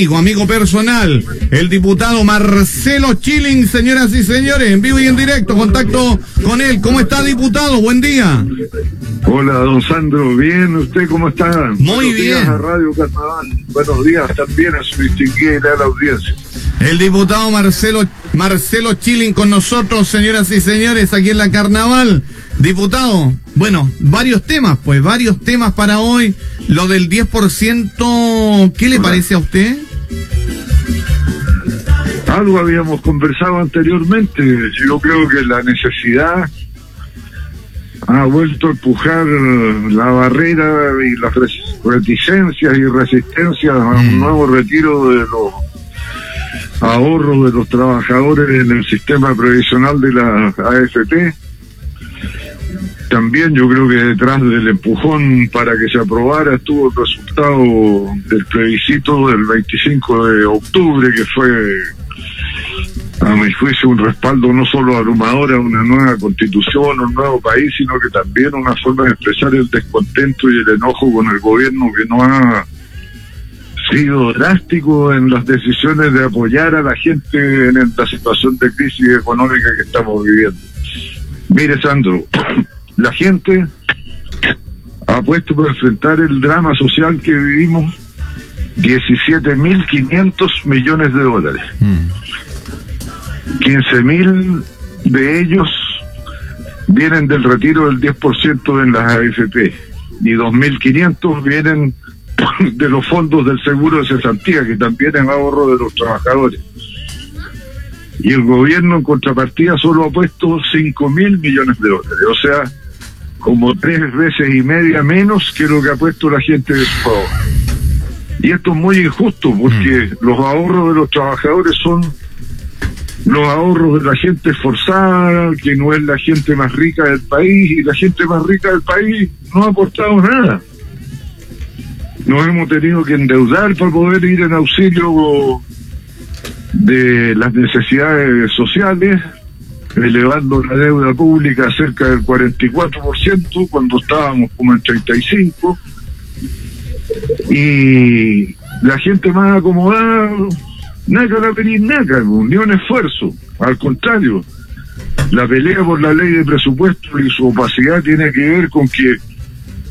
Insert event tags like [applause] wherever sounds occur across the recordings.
amigo, amigo personal, el diputado Marcelo Chilling, señoras y señores, en vivo y en directo, contacto con él. ¿Cómo está, diputado? Buen día. Hola, don Sandro. Bien, ¿usted cómo está? Muy Buenos bien. Días a Radio Carnaval. Buenos días también a su distinguida la audiencia. El diputado Marcelo, Marcelo Chilling con nosotros, señoras y señores, aquí en la Carnaval. Diputado, bueno, varios temas, pues, varios temas para hoy. Lo del 10%, ¿qué le parece a usted? Algo habíamos conversado anteriormente. Yo creo que la necesidad ha vuelto a empujar la barrera y las reticencias y resistencias a un mm. nuevo retiro de los ahorros de los trabajadores en el sistema previsional de la AFP. También yo creo que detrás del empujón para que se aprobara estuvo el resultado del plebiscito del 25 de octubre, que fue a mi juicio, un respaldo no solo abrumador a una nueva constitución, un nuevo país, sino que también una forma de expresar el descontento y el enojo con el gobierno que no ha sido drástico en las decisiones de apoyar a la gente en la situación de crisis económica que estamos viviendo. Mire, Sandro, la gente ha puesto por enfrentar el drama social que vivimos 17.500 millones de dólares. Mm. 15 mil de ellos vienen del retiro del 10% en las AFP y 2.500 vienen [laughs] de los fondos del seguro de cesantía, que también es ahorro de los trabajadores. Y el gobierno en contrapartida solo ha puesto 5 mil millones de dólares, o sea, como tres veces y media menos que lo que ha puesto la gente de su favor. Y esto es muy injusto porque mm. los ahorros de los trabajadores son los ahorros de la gente esforzada, que no es la gente más rica del país, y la gente más rica del país no ha aportado nada. Nos hemos tenido que endeudar para poder ir en auxilio de las necesidades sociales, elevando la deuda pública cerca del 44% cuando estábamos como en 35%, y la gente más acomodada Nada a pedir nada, ni un esfuerzo. Al contrario, la pelea por la ley de presupuesto y su opacidad tiene que ver con que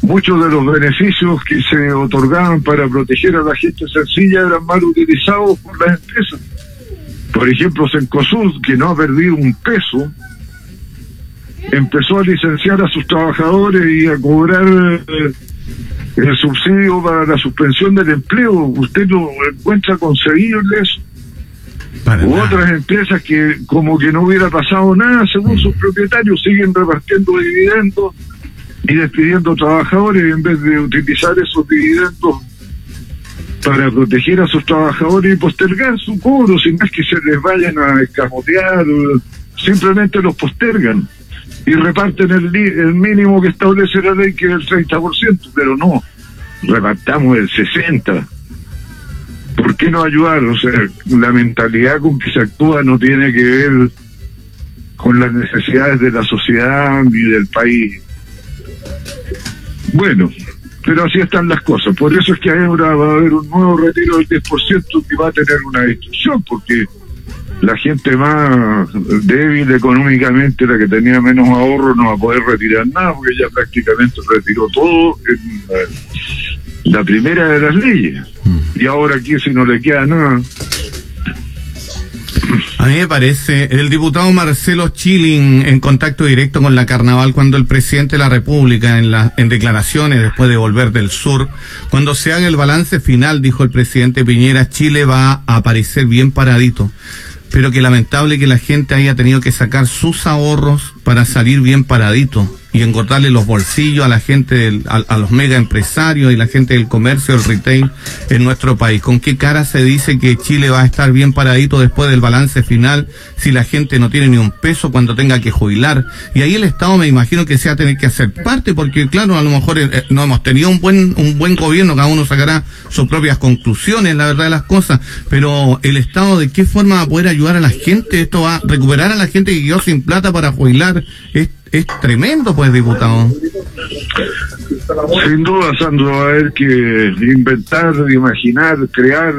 muchos de los beneficios que se otorgaban para proteger a la gente sencilla eran mal utilizados por las empresas. Por ejemplo, Sencosud, que no ha perdido un peso, empezó a licenciar a sus trabajadores y a cobrar eh, el subsidio para la suspensión del empleo. ¿Usted lo encuentra concebible eso? u otras empresas que como que no hubiera pasado nada según sus propietarios siguen repartiendo dividendos y despidiendo trabajadores en vez de utilizar esos dividendos para proteger a sus trabajadores y postergar su cobro sin más que se les vayan a escamotear simplemente los postergan y reparten el, el mínimo que establece la ley que es el 30% pero no repartamos el 60% ¿por qué no ayudar? O sea, la mentalidad con que se actúa no tiene que ver con las necesidades de la sociedad y del país. Bueno, pero así están las cosas. Por eso es que ahora va a haber un nuevo retiro del 10% que va a tener una destrucción, porque la gente más débil económicamente, la que tenía menos ahorro, no va a poder retirar nada, porque ya prácticamente retiró todo en la primera de las leyes y ahora aquí si no le queda nada. A mí me parece, el diputado Marcelo Chilling en contacto directo con la Carnaval cuando el presidente de la República en, la, en declaraciones después de volver del sur, cuando se haga el balance final, dijo el presidente Piñera, Chile va a aparecer bien paradito. Pero que lamentable que la gente haya tenido que sacar sus ahorros para salir bien paradito y engordarle los bolsillos a la gente, a, los mega empresarios y la gente del comercio, el retail en nuestro país. ¿Con qué cara se dice que Chile va a estar bien paradito después del balance final si la gente no tiene ni un peso cuando tenga que jubilar? Y ahí el Estado me imagino que se va a tener que hacer parte porque claro, a lo mejor eh, no hemos tenido un buen, un buen gobierno, cada uno sacará sus propias conclusiones, la verdad de las cosas, pero el Estado de qué forma va a poder ayudar a la gente, esto va a recuperar a la gente que quedó sin plata para jubilar, es tremendo, pues, diputado. Sin duda, Sandro, va a haber que inventar, imaginar, crear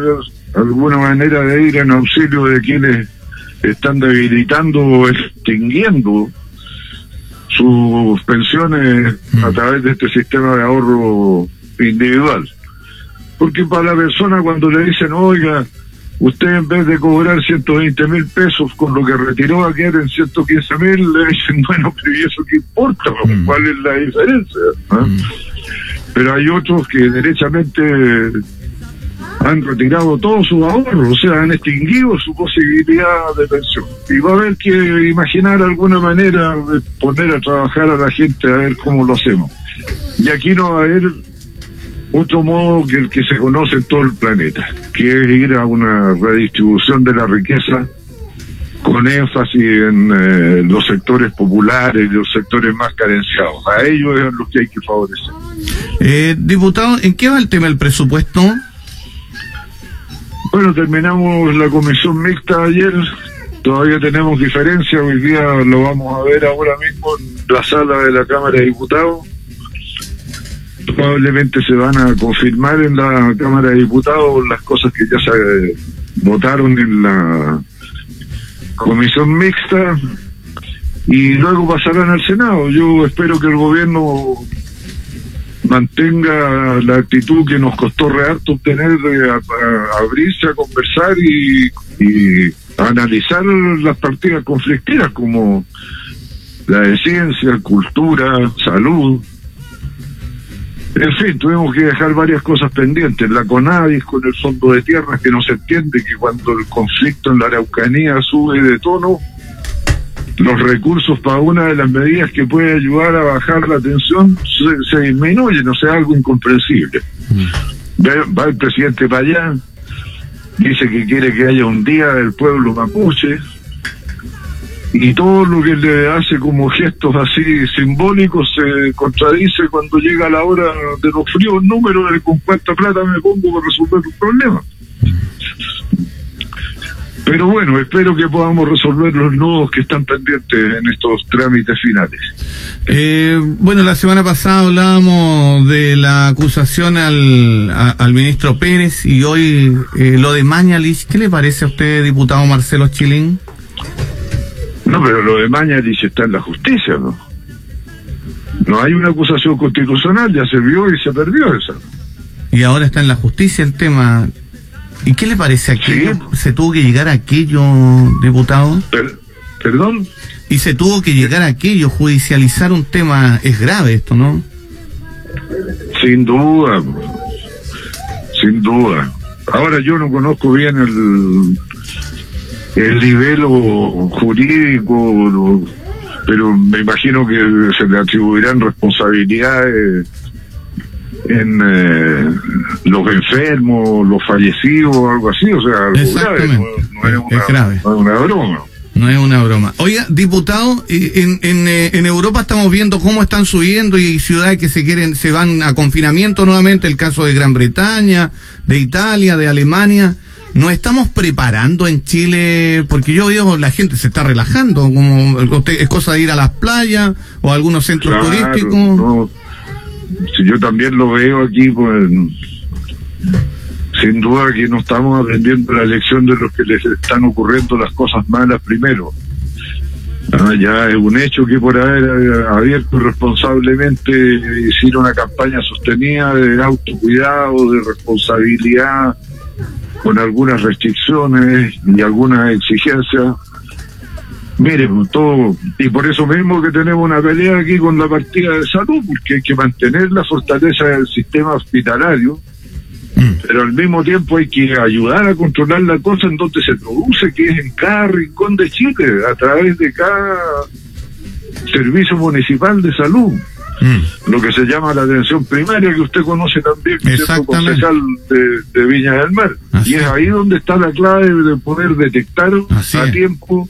alguna manera de ir en auxilio de quienes están debilitando o extinguiendo sus pensiones a través de este sistema de ahorro individual. Porque para la persona cuando le dicen, oiga, usted en vez de cobrar 120 mil pesos con lo que retiró ayer en 115 mil, le dicen, [laughs] bueno, pero ¿y eso qué importa? ¿Cuál es la diferencia? ¿Ah? Pero hay otros que derechamente han retirado todos sus ahorros, o sea, han extinguido su posibilidad de pensión. Y va a haber que imaginar alguna manera de poner a trabajar a la gente a ver cómo lo hacemos. Y aquí no va a haber otro modo que el que se conoce en todo el planeta, que es ir a una redistribución de la riqueza con énfasis en eh, los sectores populares y los sectores más carenciados. A ellos es a los que hay que favorecer. Eh, diputado, ¿en qué va el tema del presupuesto? Bueno, terminamos la comisión mixta ayer. Todavía tenemos diferencia. Hoy día lo vamos a ver ahora mismo en la sala de la Cámara de Diputados. Probablemente se van a confirmar en la Cámara de Diputados las cosas que ya se votaron en la comisión mixta y luego pasarán al Senado. Yo espero que el gobierno mantenga la actitud que nos costó rearto obtener de abrirse a conversar y, analizar las partidas conflictivas como la de ciencia, cultura, salud. En fin, tuvimos que dejar varias cosas pendientes. La CONADIS con el fondo de tierras, que no se entiende que cuando el conflicto en la Araucanía sube de tono, los recursos para una de las medidas que puede ayudar a bajar la tensión se, disminuyen, o sea, algo incomprensible. Mm. Va el presidente para allá, dice que quiere que haya un día del pueblo mapuche, y todo lo que le hace como gestos así simbólicos se contradice cuando llega la hora de los fríos números de con cuánta plata me pongo para resolver un problema. Pero bueno, espero que podamos resolver los nudos que están pendientes en estos trámites finales. Eh, bueno, la semana pasada hablábamos de la acusación al, al ministro Pérez y hoy eh, lo de Mañalich. ¿Qué le parece a usted, diputado Marcelo Chilín? No, pero lo de Mañalich está en la justicia, ¿no? No hay una acusación constitucional, ya se vio y se perdió esa. Y ahora está en la justicia el tema. ¿Y qué le parece aquello? ¿Se tuvo que llegar a aquello, diputado? ¿Perdón? Y se tuvo que llegar a aquello, judicializar un tema, es grave esto, ¿no? Sin duda, sin duda. Ahora yo no conozco bien el, el nivel jurídico, pero me imagino que se le atribuirán responsabilidades en eh, los enfermos, los fallecidos, algo así, o sea, algo grave, no, es, una, grave. No es una broma. No es una broma. Oiga, diputado, en, en, eh, en, Europa estamos viendo cómo están subiendo y hay ciudades que se quieren, se van a confinamiento nuevamente, el caso de Gran Bretaña, de Italia, de Alemania. ¿Nos estamos preparando en Chile? Porque yo veo la gente se está relajando, como es cosa de ir a las playas o a algunos centros turísticos si yo también lo veo aquí, pues sin duda que no estamos aprendiendo la lección de los que les están ocurriendo las cosas malas primero. Ah, ya es un hecho que por haber abierto responsablemente hicieron una campaña sostenida de autocuidado, de responsabilidad, con algunas restricciones y algunas exigencias Miren, todo, y por eso mismo que tenemos una pelea aquí con la partida de salud, porque hay que mantener la fortaleza del sistema hospitalario, mm. pero al mismo tiempo hay que ayudar a controlar la cosa en donde se produce, que es en cada rincón de Chile, a través de cada servicio municipal de salud. Mm. Lo que se llama la atención primaria, que usted conoce también, que es el concejal de, Viña del Mar. y es ahí donde está la clave de poder detectar a tiempo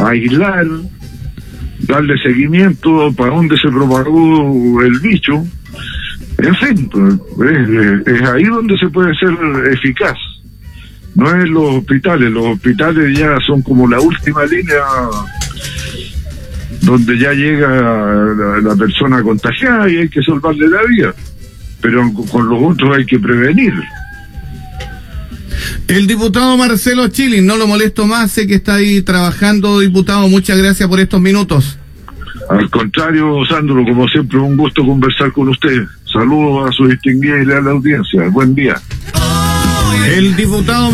aislar, darle seguimiento para dónde se propagó el bicho. En fin, pues, es, ahí donde se puede ser eficaz. No es los hospitales, los hospitales ya son como la última línea donde ya llega la, persona contagiada y hay que salvarle la vida. Pero con los otros hay que prevenir. El diputado Marcelo Chilin, no lo molesto más, sé que está ahí trabajando, diputado, muchas gracias por estos minutos. Al contrario, Sandro, como siempre, un gusto conversar con usted. Saludos a su distinguida y leal audiencia. Buen día. El diputado